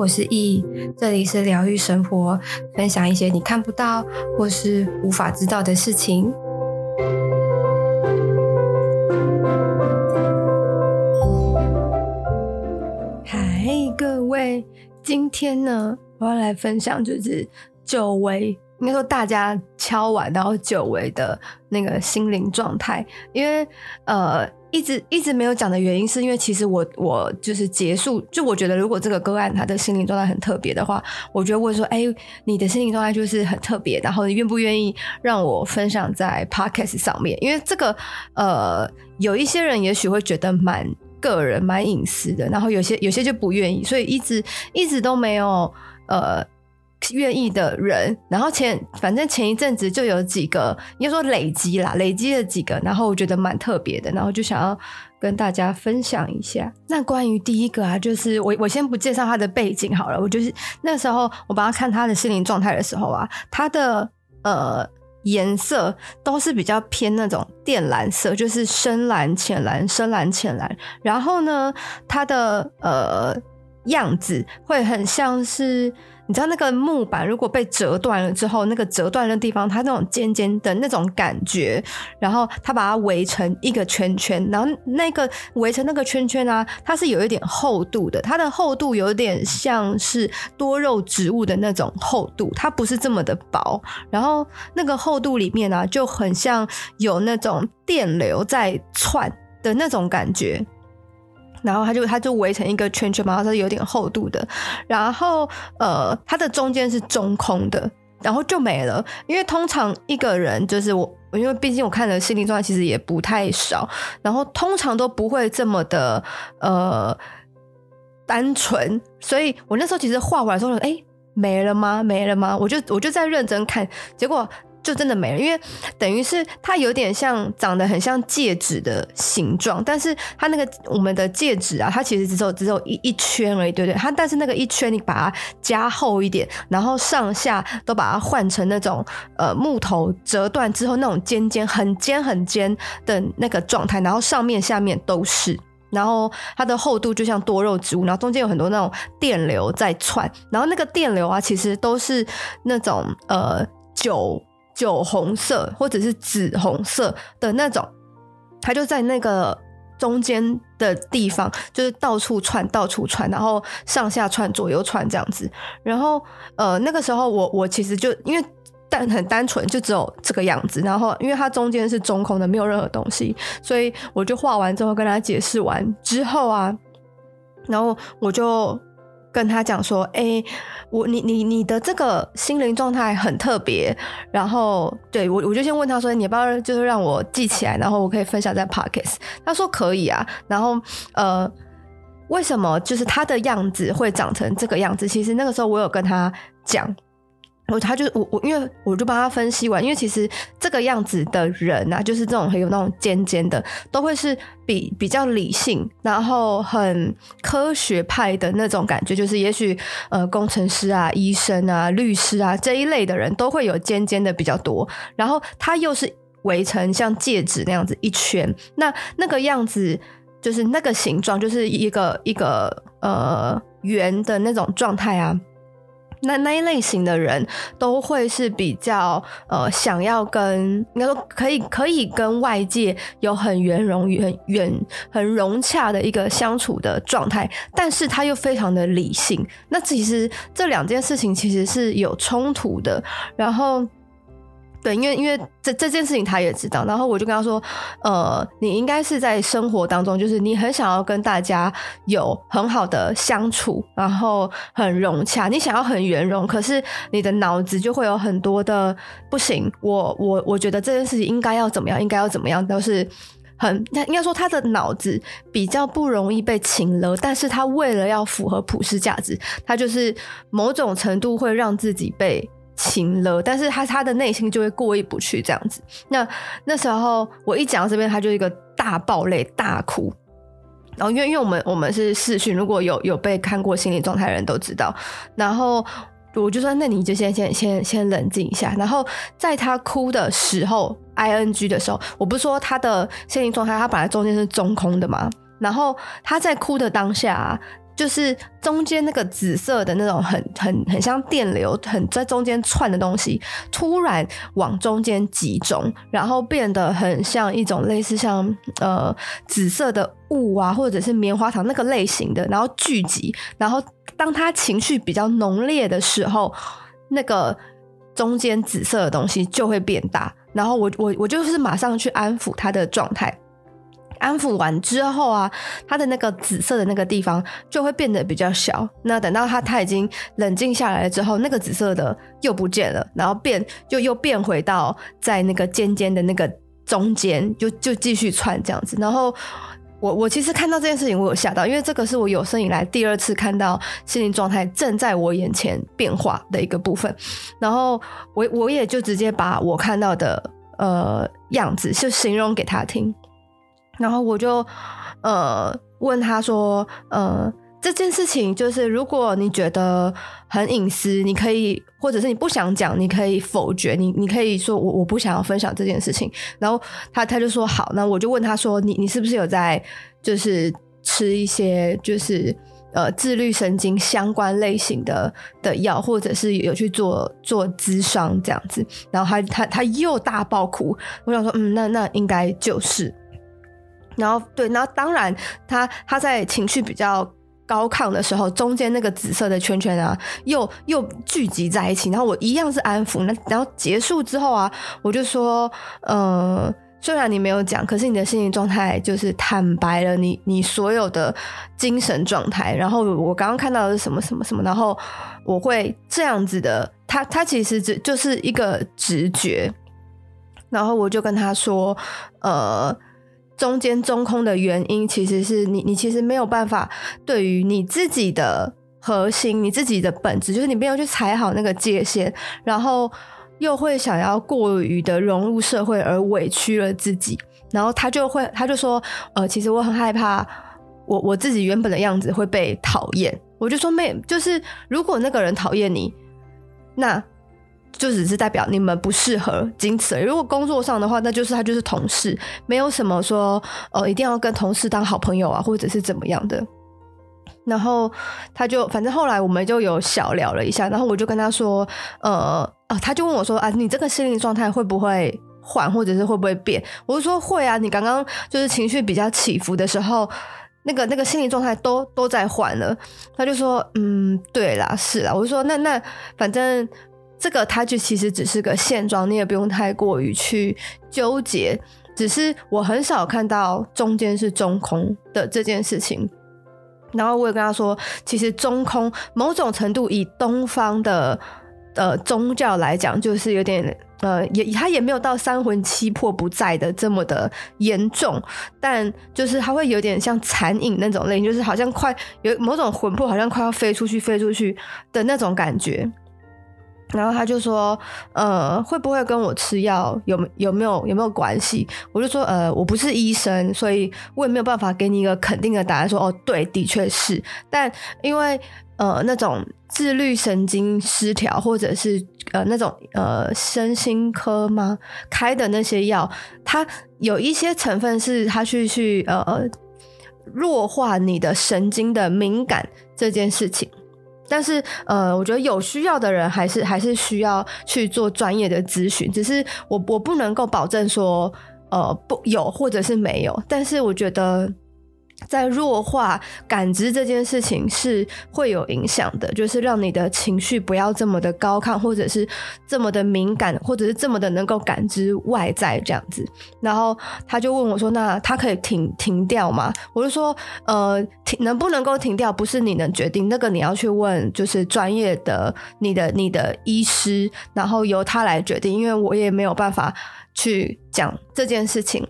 我是易，这里是疗愈生活，分享一些你看不到或是无法知道的事情。嗨，各位，今天呢，我要来分享就是久违，应该说大家敲碗然后久违的那个心灵状态，因为呃。一直一直没有讲的原因，是因为其实我我就是结束，就我觉得如果这个个案他的心理状态很特别的话，我就会说，哎，你的心理状态就是很特别，然后你愿不愿意让我分享在 Podcast 上面？因为这个呃，有一些人也许会觉得蛮个人、蛮隐私的，然后有些有些就不愿意，所以一直一直都没有呃。愿意的人，然后前反正前一阵子就有几个，应该说累积啦，累积了几个，然后我觉得蛮特别的，然后就想要跟大家分享一下。那关于第一个啊，就是我我先不介绍他的背景好了，我就是那时候我帮他看他的心灵状态的时候啊，他的呃颜色都是比较偏那种靛蓝色，就是深蓝、浅蓝、深蓝、浅蓝，然后呢，他的呃样子会很像是。你知道那个木板如果被折断了之后，那个折断的地方，它那种尖尖的那种感觉，然后它把它围成一个圈圈，然后那个围成那个圈圈啊，它是有一点厚度的，它的厚度有点像是多肉植物的那种厚度，它不是这么的薄，然后那个厚度里面啊，就很像有那种电流在窜的那种感觉。然后它就它就围成一个圈圈嘛，它是有点厚度的。然后呃，它的中间是中空的，然后就没了。因为通常一个人就是我，因为毕竟我看的心灵状态其实也不太少，然后通常都不会这么的呃单纯。所以我那时候其实画完之后，哎，没了吗？没了吗？我就我就在认真看，结果。就真的没了，因为等于是它有点像长得很像戒指的形状，但是它那个我们的戒指啊，它其实只有只有一一圈而已，对不对？它但是那个一圈你把它加厚一点，然后上下都把它换成那种呃木头折断之后那种尖尖很尖很尖的那个状态，然后上面下面都是，然后它的厚度就像多肉植物，然后中间有很多那种电流在窜，然后那个电流啊，其实都是那种呃酒。酒红色或者是紫红色的那种，它就在那个中间的地方，就是到处窜，到处窜，然后上下窜，左右窜这样子。然后呃，那个时候我我其实就因为单很单纯，就只有这个样子。然后因为它中间是中空的，没有任何东西，所以我就画完之后跟他解释完之后啊，然后我就。跟他讲说，哎、我你你你的这个心灵状态很特别，然后对我我就先问他说，你要不要就是让我记起来，然后我可以分享在 Podcast。他说可以啊，然后呃，为什么就是他的样子会长成这个样子？其实那个时候我有跟他讲。我他就我我因为我就帮他分析完，因为其实这个样子的人啊，就是这种很有那种尖尖的，都会是比比较理性，然后很科学派的那种感觉，就是也许呃工程师啊、医生啊、律师啊这一类的人都会有尖尖的比较多，然后他又是围成像戒指那样子一圈，那那个样子就是那个形状，就是一个一个呃圆的那种状态啊。那那一类型的人都会是比较呃想要跟应该说可以可以跟外界有很圆融、很圆、很融洽的一个相处的状态，但是他又非常的理性。那其实这两件事情其实是有冲突的，然后。对，因为因为这这件事情他也知道，然后我就跟他说，呃，你应该是在生活当中，就是你很想要跟大家有很好的相处，然后很融洽，你想要很圆融，可是你的脑子就会有很多的不行。我我我觉得这件事情应该要怎么样，应该要怎么样，都是很应该说他的脑子比较不容易被请了，但是他为了要符合普世价值，他就是某种程度会让自己被。情了，但是他他的内心就会过意不去这样子。那那时候我一讲到这边，他就一个大爆泪大哭。然后因为因为我们我们是视讯，如果有有被看过心理状态的人都知道。然后我就说，那你就先先先先冷静一下。然后在他哭的时候，ing 的时候，我不是说他的心理状态，他本来中间是中空的嘛。然后他在哭的当下。就是中间那个紫色的那种很很很像电流，很在中间串的东西，突然往中间集中，然后变得很像一种类似像呃紫色的雾啊，或者是棉花糖那个类型的，然后聚集，然后当他情绪比较浓烈的时候，那个中间紫色的东西就会变大，然后我我我就是马上去安抚他的状态。安抚完之后啊，他的那个紫色的那个地方就会变得比较小。那等到他他已经冷静下来了之后，那个紫色的又不见了，然后变就又变回到在那个尖尖的那个中间，就就继续窜这样子。然后我我其实看到这件事情，我有吓到，因为这个是我有生以来第二次看到心灵状态正在我眼前变化的一个部分。然后我我也就直接把我看到的呃样子就形容给他听。然后我就，呃，问他说，呃，这件事情就是，如果你觉得很隐私，你可以，或者是你不想讲，你可以否决，你你可以说我我不想要分享这件事情。然后他他就说好，那我就问他说，你你是不是有在就是吃一些就是呃自律神经相关类型的的药，或者是有去做做咨商这样子？然后他他他又大爆哭，我想说，嗯，那那应该就是。然后对，然后当然他他在情绪比较高亢的时候，中间那个紫色的圈圈啊，又又聚集在一起。然后我一样是安抚。那然后结束之后啊，我就说，呃，虽然你没有讲，可是你的心理状态就是坦白了你你所有的精神状态。然后我刚刚看到的是什么什么什么，然后我会这样子的。他他其实只就是一个直觉。然后我就跟他说，呃。中间中空的原因，其实是你，你其实没有办法对于你自己的核心、你自己的本质，就是你没有去踩好那个界限，然后又会想要过于的融入社会而委屈了自己，然后他就会，他就说，呃，其实我很害怕我我自己原本的样子会被讨厌，我就说没，就是如果那个人讨厌你，那。就只是代表你们不适合，仅此而。如果工作上的话，那就是他就是同事，没有什么说呃一定要跟同事当好朋友啊，或者是怎么样的。然后他就反正后来我们就有小聊了一下，然后我就跟他说，呃哦，他就问我说啊，你这个心理状态会不会换，或者是会不会变？我就说会啊，你刚刚就是情绪比较起伏的时候，那个那个心理状态都都在换了。他就说嗯，对啦，是啦。我就说那那反正。这个它就其实只是个现状，你也不用太过于去纠结。只是我很少看到中间是中空的这件事情。然后我也跟他说，其实中空某种程度以东方的呃宗教来讲，就是有点呃也他也没有到三魂七魄不在的这么的严重，但就是他会有点像残影那种类型，就是好像快有某种魂魄好像快要飞出去飞出去的那种感觉。然后他就说，呃，会不会跟我吃药有有没有有没有关系？我就说，呃，我不是医生，所以我也没有办法给你一个肯定的答案。说，哦，对，的确是。但因为呃，那种自律神经失调，或者是呃那种呃身心科吗开的那些药，它有一些成分是它去去呃弱化你的神经的敏感这件事情。但是，呃，我觉得有需要的人还是还是需要去做专业的咨询。只是我我不能够保证说，呃，不有或者是没有。但是我觉得。在弱化感知这件事情是会有影响的，就是让你的情绪不要这么的高亢，或者是这么的敏感，或者是这么的能够感知外在这样子。然后他就问我说：“那他可以停停掉吗？”我就说：“呃，停能不能够停掉，不是你能决定，那个你要去问就是专业的你的你的医师，然后由他来决定，因为我也没有办法去讲这件事情。”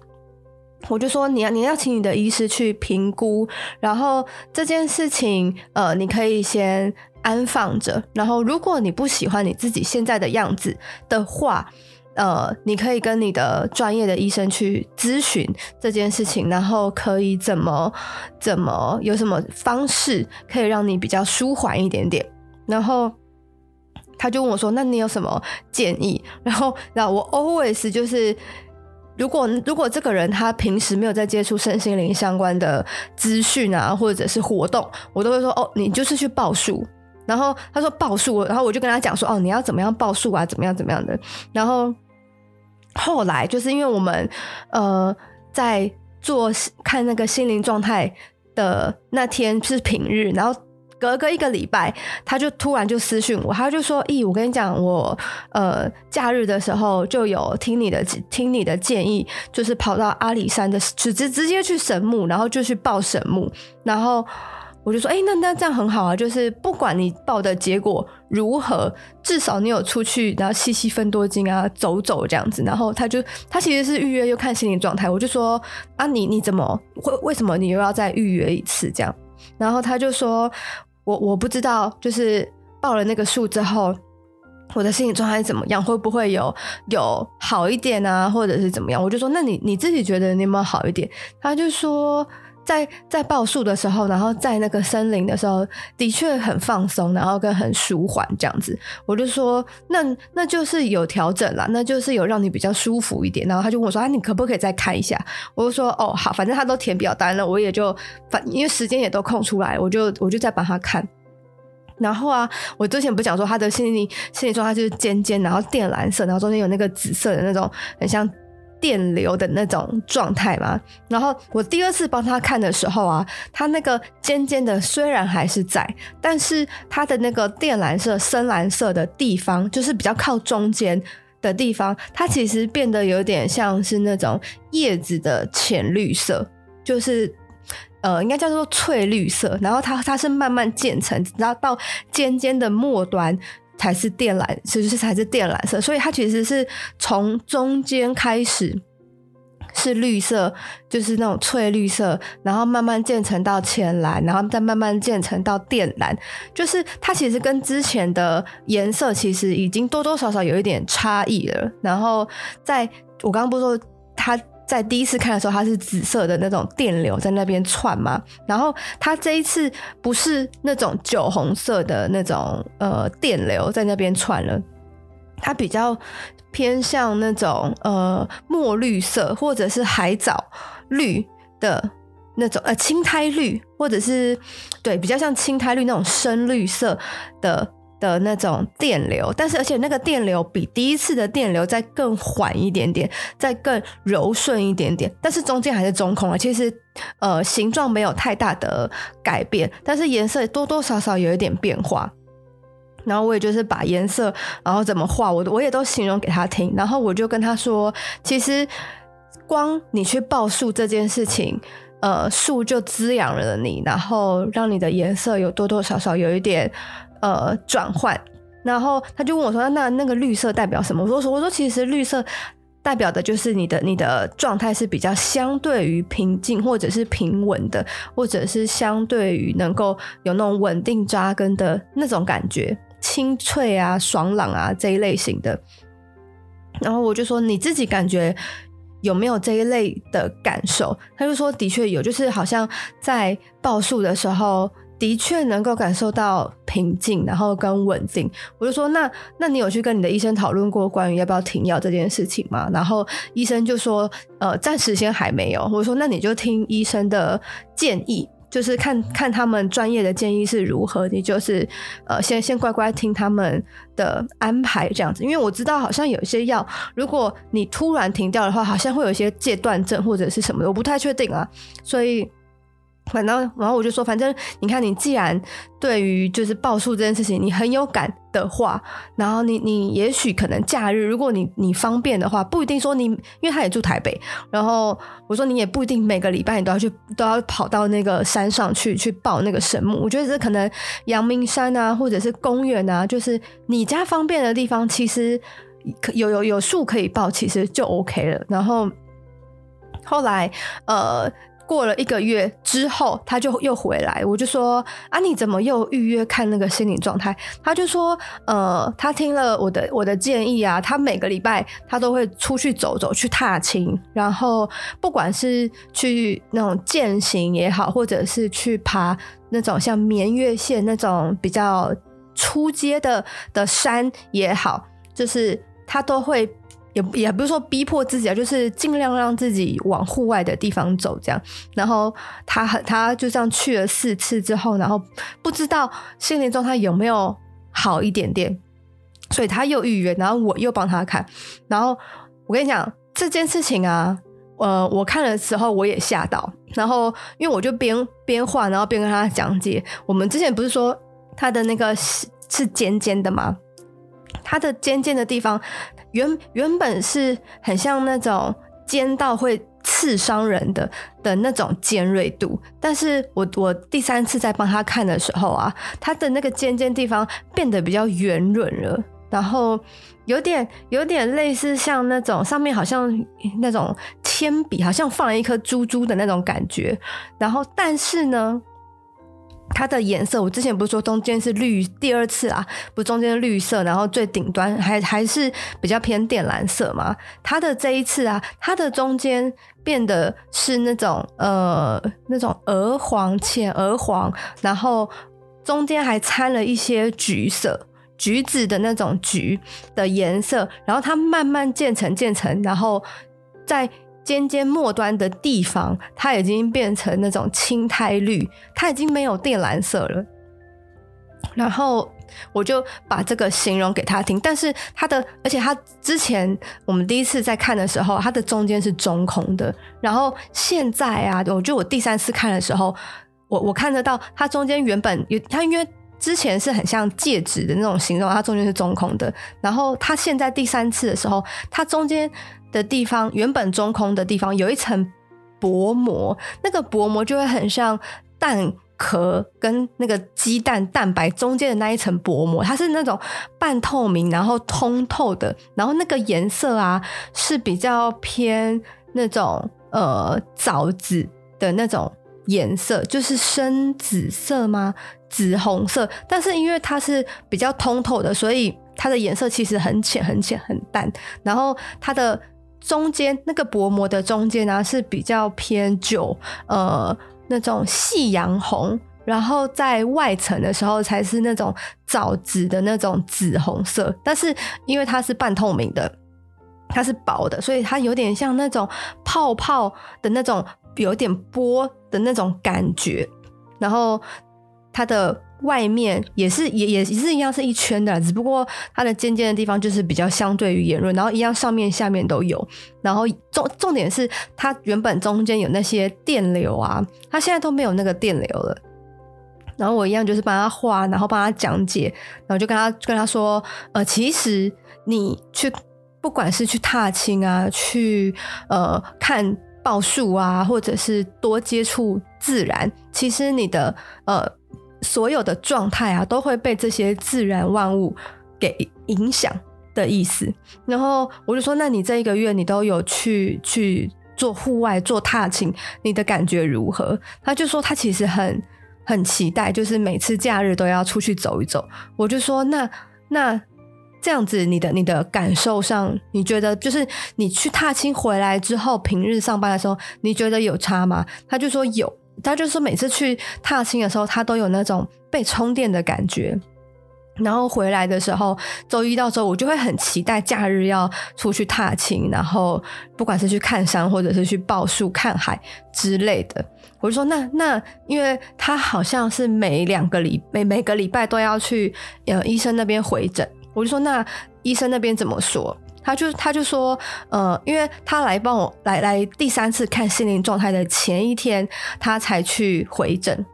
我就说你要你要请你的医师去评估，然后这件事情呃，你可以先安放着。然后如果你不喜欢你自己现在的样子的话，呃，你可以跟你的专业的医生去咨询这件事情，然后可以怎么怎么有什么方式可以让你比较舒缓一点点。然后他就问我说：“那你有什么建议？” 然后，然后我 always 就是。如果如果这个人他平时没有在接触身心灵相关的资讯啊，或者是活动，我都会说哦，你就是去报数。然后他说报数，然后我就跟他讲说哦，你要怎么样报数啊，怎么样怎么样的。然后后来就是因为我们呃在做看那个心灵状态的那天是平日，然后。隔个一个礼拜，他就突然就私讯我，他就说：“咦，我跟你讲，我呃假日的时候就有听你的听你的建议，就是跑到阿里山的直直直接去神木，然后就去报神木。然后我就说：哎，那那这样很好啊，就是不管你报的结果如何，至少你有出去，然后吸吸分多金啊，走走这样子。然后他就他其实是预约又看心理状态，我就说：啊，你你怎么会为什么你又要再预约一次这样？然后他就说。我我不知道，就是报了那个数之后，我的心理状态怎么样？会不会有有好一点啊？或者是怎么样？我就说，那你你自己觉得你有没有好一点？他就说，在在报数的时候，然后在那个森林的时候，的确很放松，然后跟很舒缓这样子。我就说，那那就是有调整了，那就是有让你比较舒服一点。然后他就问我说，啊，你可不可以再看一下？我就说，哦，好，反正他都填表单了，我也就反因为时间也都空出来，我就我就再帮他看。然后啊，我之前不讲说他的心理心理状态就是尖尖，然后靛蓝色，然后中间有那个紫色的那种很像。电流的那种状态嘛，然后我第二次帮他看的时候啊，他那个尖尖的虽然还是在，但是他的那个靛蓝色、深蓝色的地方，就是比较靠中间的地方，它其实变得有点像是那种叶子的浅绿色，就是呃，应该叫做翠绿色。然后它它是慢慢渐层，然后到尖尖的末端。才是靛蓝，其实是才是靛蓝色，所以它其实是从中间开始是绿色，就是那种翠绿色，然后慢慢渐层到浅蓝，然后再慢慢渐层到靛蓝，就是它其实跟之前的颜色其实已经多多少少有一点差异了。然后在我刚刚不是说它。在第一次看的时候，它是紫色的那种电流在那边窜嘛，然后它这一次不是那种酒红色的那种呃电流在那边窜了，它比较偏向那种呃墨绿色或者是海藻绿的那种呃青苔绿，或者是对比较像青苔绿那种深绿色的。的那种电流，但是而且那个电流比第一次的电流再更缓一点点，再更柔顺一点点，但是中间还是中空了。其实呃形状没有太大的改变，但是颜色多多少少有一点变化。然后我也就是把颜色，然后怎么画，我我也都形容给他听。然后我就跟他说，其实光你去报数这件事情，呃，数就滋养了你，然后让你的颜色有多多少少有一点。呃，转换，然后他就问我说：“那那个绿色代表什么？”我说：“我说其实绿色代表的就是你的你的状态是比较相对于平静或者是平稳的，或者是相对于能够有那种稳定扎根的那种感觉，清脆啊、爽朗啊这一类型的。”然后我就说：“你自己感觉有没有这一类的感受？”他就说：“的确有，就是好像在报数的时候。”的确能够感受到平静，然后跟稳定。我就说，那那你有去跟你的医生讨论过关于要不要停药这件事情吗？然后医生就说，呃，暂时先还没有。我说，那你就听医生的建议，就是看看他们专业的建议是如何。你就是呃，先先乖乖听他们的安排这样子。因为我知道好像有一些药，如果你突然停掉的话，好像会有一些戒断症或者是什么的，我不太确定啊，所以。反正，然后我就说，反正你看，你既然对于就是报数这件事情你很有感的话，然后你你也许可能假日，如果你你方便的话，不一定说你，因为他也住台北，然后我说你也不一定每个礼拜你都要去都要跑到那个山上去去报那个神木。我觉得这可能阳明山啊，或者是公园啊，就是你家方便的地方，其实有有有树可以报，其实就 OK 了。然后后来呃。过了一个月之后，他就又回来，我就说啊，你怎么又预约看那个心理状态？他就说，呃，他听了我的我的建议啊，他每个礼拜他都会出去走走，去踏青，然后不管是去那种健行也好，或者是去爬那种像绵月线那种比较出阶的的山也好，就是他都会也也不是说逼迫自己啊，就是尽量让自己往户外的地方走，这样。然后他他就这样去了四次之后，然后不知道心理状态有没有好一点点，所以他又预约，然后我又帮他看。然后我跟你讲这件事情啊，呃，我看的时候我也吓到，然后因为我就边边画，然后边跟他讲解。我们之前不是说他的那个是是尖尖的吗？他的尖尖的地方。原原本是很像那种尖到会刺伤人的的那种尖锐度，但是我我第三次在帮他看的时候啊，他的那个尖尖地方变得比较圆润了，然后有点有点类似像那种上面好像那种铅笔，好像放了一颗珠珠的那种感觉，然后但是呢。它的颜色，我之前不是说中间是绿，第二次啊，不中间绿色，然后最顶端还还是比较偏靛蓝色嘛。它的这一次啊，它的中间变得是那种呃那种鹅黄、浅鹅黄，然后中间还掺了一些橘色、橘子的那种橘的颜色，然后它慢慢渐层渐层，然后在。尖尖末端的地方，它已经变成那种青苔绿，它已经没有靛蓝色了。然后我就把这个形容给他听，但是它的，而且它之前我们第一次在看的时候，它的中间是中空的。然后现在啊，我觉得我第三次看的时候，我我看得到它中间原本有它，因为之前是很像戒指的那种形状，它中间是中空的。然后它现在第三次的时候，它中间。的地方原本中空的地方有一层薄膜，那个薄膜就会很像蛋壳跟那个鸡蛋蛋白中间的那一层薄膜，它是那种半透明，然后通透的，然后那个颜色啊是比较偏那种呃枣子的那种颜色，就是深紫色吗？紫红色，但是因为它是比较通透的，所以它的颜色其实很浅很浅很淡，然后它的。中间那个薄膜的中间呢、是比较偏酒，呃，那种夕阳红，然后在外层的时候才是那种枣紫的那种紫红色。但是因为它是半透明的，它是薄的，所以它有点像那种泡泡的那种有点波的那种感觉。然后它的。外面也是也也是一样是一圈的，只不过它的尖尖的地方就是比较相对于圆润，然后一样上面下面都有，然后重重点是它原本中间有那些电流啊，它现在都没有那个电流了。然后我一样就是帮他画，然后帮他讲解，然后就跟他跟他说，呃，其实你去不管是去踏青啊，去呃看报数啊，或者是多接触自然，其实你的呃。所有的状态啊，都会被这些自然万物给影响的意思。然后我就说，那你这一个月你都有去去做户外做踏青，你的感觉如何？他就说他其实很很期待，就是每次假日都要出去走一走。我就说，那那这样子，你的你的感受上，你觉得就是你去踏青回来之后，平日上班的时候，你觉得有差吗？他就说有。他就说，每次去踏青的时候，他都有那种被充电的感觉。然后回来的时候，周一到周五就会很期待假日要出去踏青，然后不管是去看山，或者是去报树、看海之类的。我就说，那那，因为他好像是每两个礼每每个礼拜都要去呃医生那边回诊。我就说，那医生那边怎么说？他就他就说，呃，因为他来帮我来来第三次看心灵状态的前一天，他才去回诊，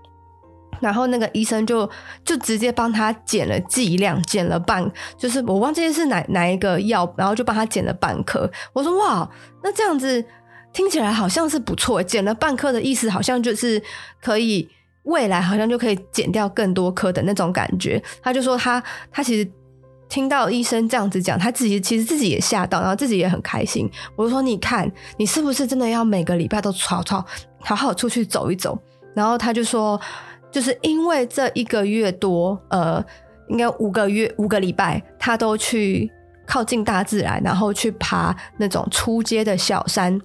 然后那个医生就就直接帮他减了剂量，减了半，就是我忘记是哪哪一个药，然后就帮他减了半颗。我说哇，那这样子听起来好像是不错，减了半颗的意思好像就是可以未来好像就可以减掉更多颗的那种感觉。他就说他他其实。听到医生这样子讲，他自己其实自己也吓到，然后自己也很开心。我就说：“你看，你是不是真的要每个礼拜都吵吵，好好出去走一走？”然后他就说：“就是因为这一个月多，呃，应该五个月五个礼拜，他都去靠近大自然，然后去爬那种出阶的小山。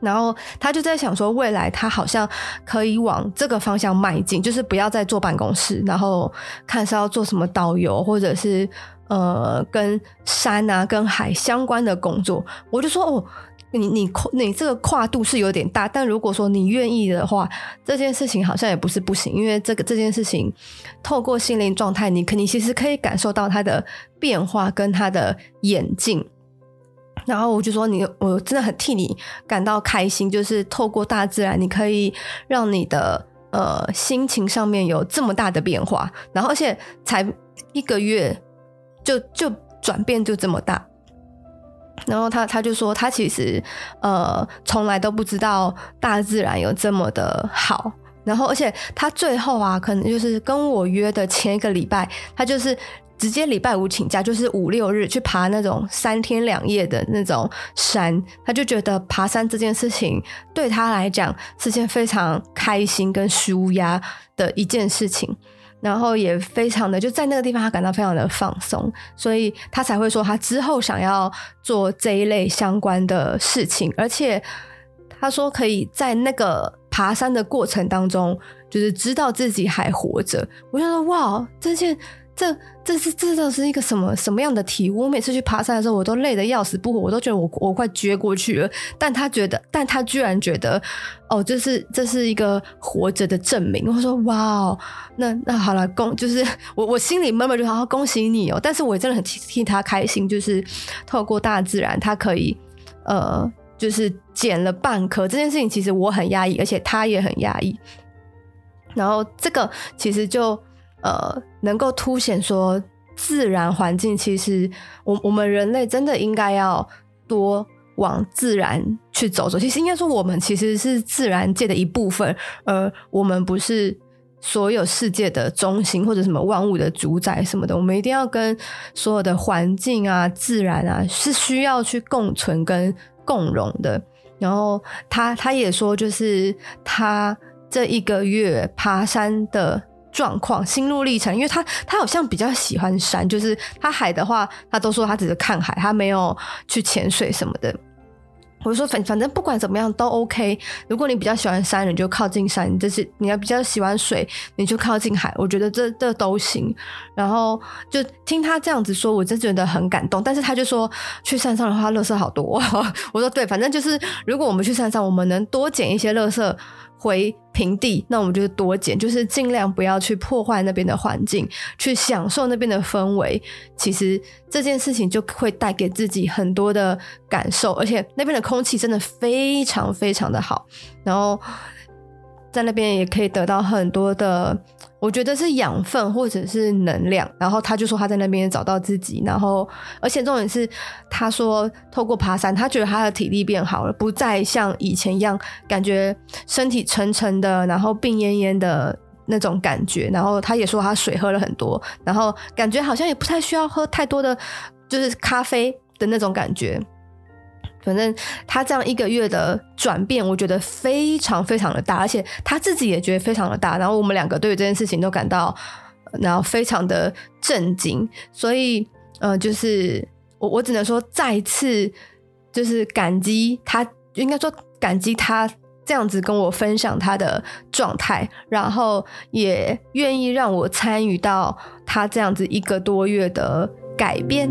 然后他就在想说，未来他好像可以往这个方向迈进，就是不要再坐办公室，然后看是要做什么导游，或者是。”呃跟山啊、跟海相关的工作。我就说哦。你你你这个跨度是有点大，但如果说你愿意的话，这件事情好像也不是不行，因为这个这件事情透过心灵状态，你肯定其实可以感受到它的变化跟它的演进。然后我就说你，我真的很替你感到开心，就是透过大自然，你可以让你的呃心情上面有这么大的变化，然后而且才一个月就就转变就这么大。然后他他就说，他其实呃从来都不知道大自然有这么的好。然后，而且他最后啊，可能就是跟我约的前一个礼拜，他就是直接礼拜五请假，就是五六日去爬那种三天两夜的那种山。他就觉得爬山这件事情对他来讲是件非常开心跟舒压的一件事情。然后也非常的就在那个地方，他感到非常的放松，所以他才会说他之后想要做这一类相关的事情，而且他说可以在那个爬山的过程当中，就是知道自己还活着。我就说哇，这件。这这是这这是一个什么什么样的体悟？我每次去爬山的时候，我都累得要死不活，我都觉得我我快撅过去了。但他觉得，但他居然觉得，哦，这是这是一个活着的证明。我说哇哦，那那好了，恭就是 我我心里默默就好好恭喜你哦。但是我真的很替替他开心，就是透过大自然，他可以呃，就是捡了半颗。这件事情其实我很压抑，而且他也很压抑。然后这个其实就。呃，能够凸显说自然环境，其实我我们人类真的应该要多往自然去走走。其实应该说，我们其实是自然界的一部分，而我们不是所有世界的中心或者什么万物的主宰什么的。我们一定要跟所有的环境啊、自然啊是需要去共存跟共荣的。然后他他也说，就是他这一个月爬山的。状况、心路历程，因为他他好像比较喜欢山，就是他海的话，他都说他只是看海，他没有去潜水什么的。我就说反反正不管怎么样都 OK。如果你比较喜欢山，你就靠近山；就是你要比较喜欢水，你就靠近海。我觉得这这都行。然后就听他这样子说，我真觉得很感动。但是他就说去山上的话，垃圾好多。我说对，反正就是如果我们去山上，我们能多捡一些垃圾。回平地，那我们就多捡，就是尽量不要去破坏那边的环境，去享受那边的氛围。其实这件事情就会带给自己很多的感受，而且那边的空气真的非常非常的好。然后在那边也可以得到很多的。我觉得是养分或者是能量，然后他就说他在那边找到自己，然后而且重点是他说透过爬山，他觉得他的体力变好了，不再像以前一样感觉身体沉沉的，然后病恹恹的那种感觉，然后他也说他水喝了很多，然后感觉好像也不太需要喝太多的就是咖啡的那种感觉。反正他这样一个月的转变，我觉得非常非常的大，而且他自己也觉得非常的大。然后我们两个对于这件事情都感到，然后非常的震惊。所以，呃，就是我我只能说再次就是感激他，应该说感激他这样子跟我分享他的状态，然后也愿意让我参与到他这样子一个多月的改变。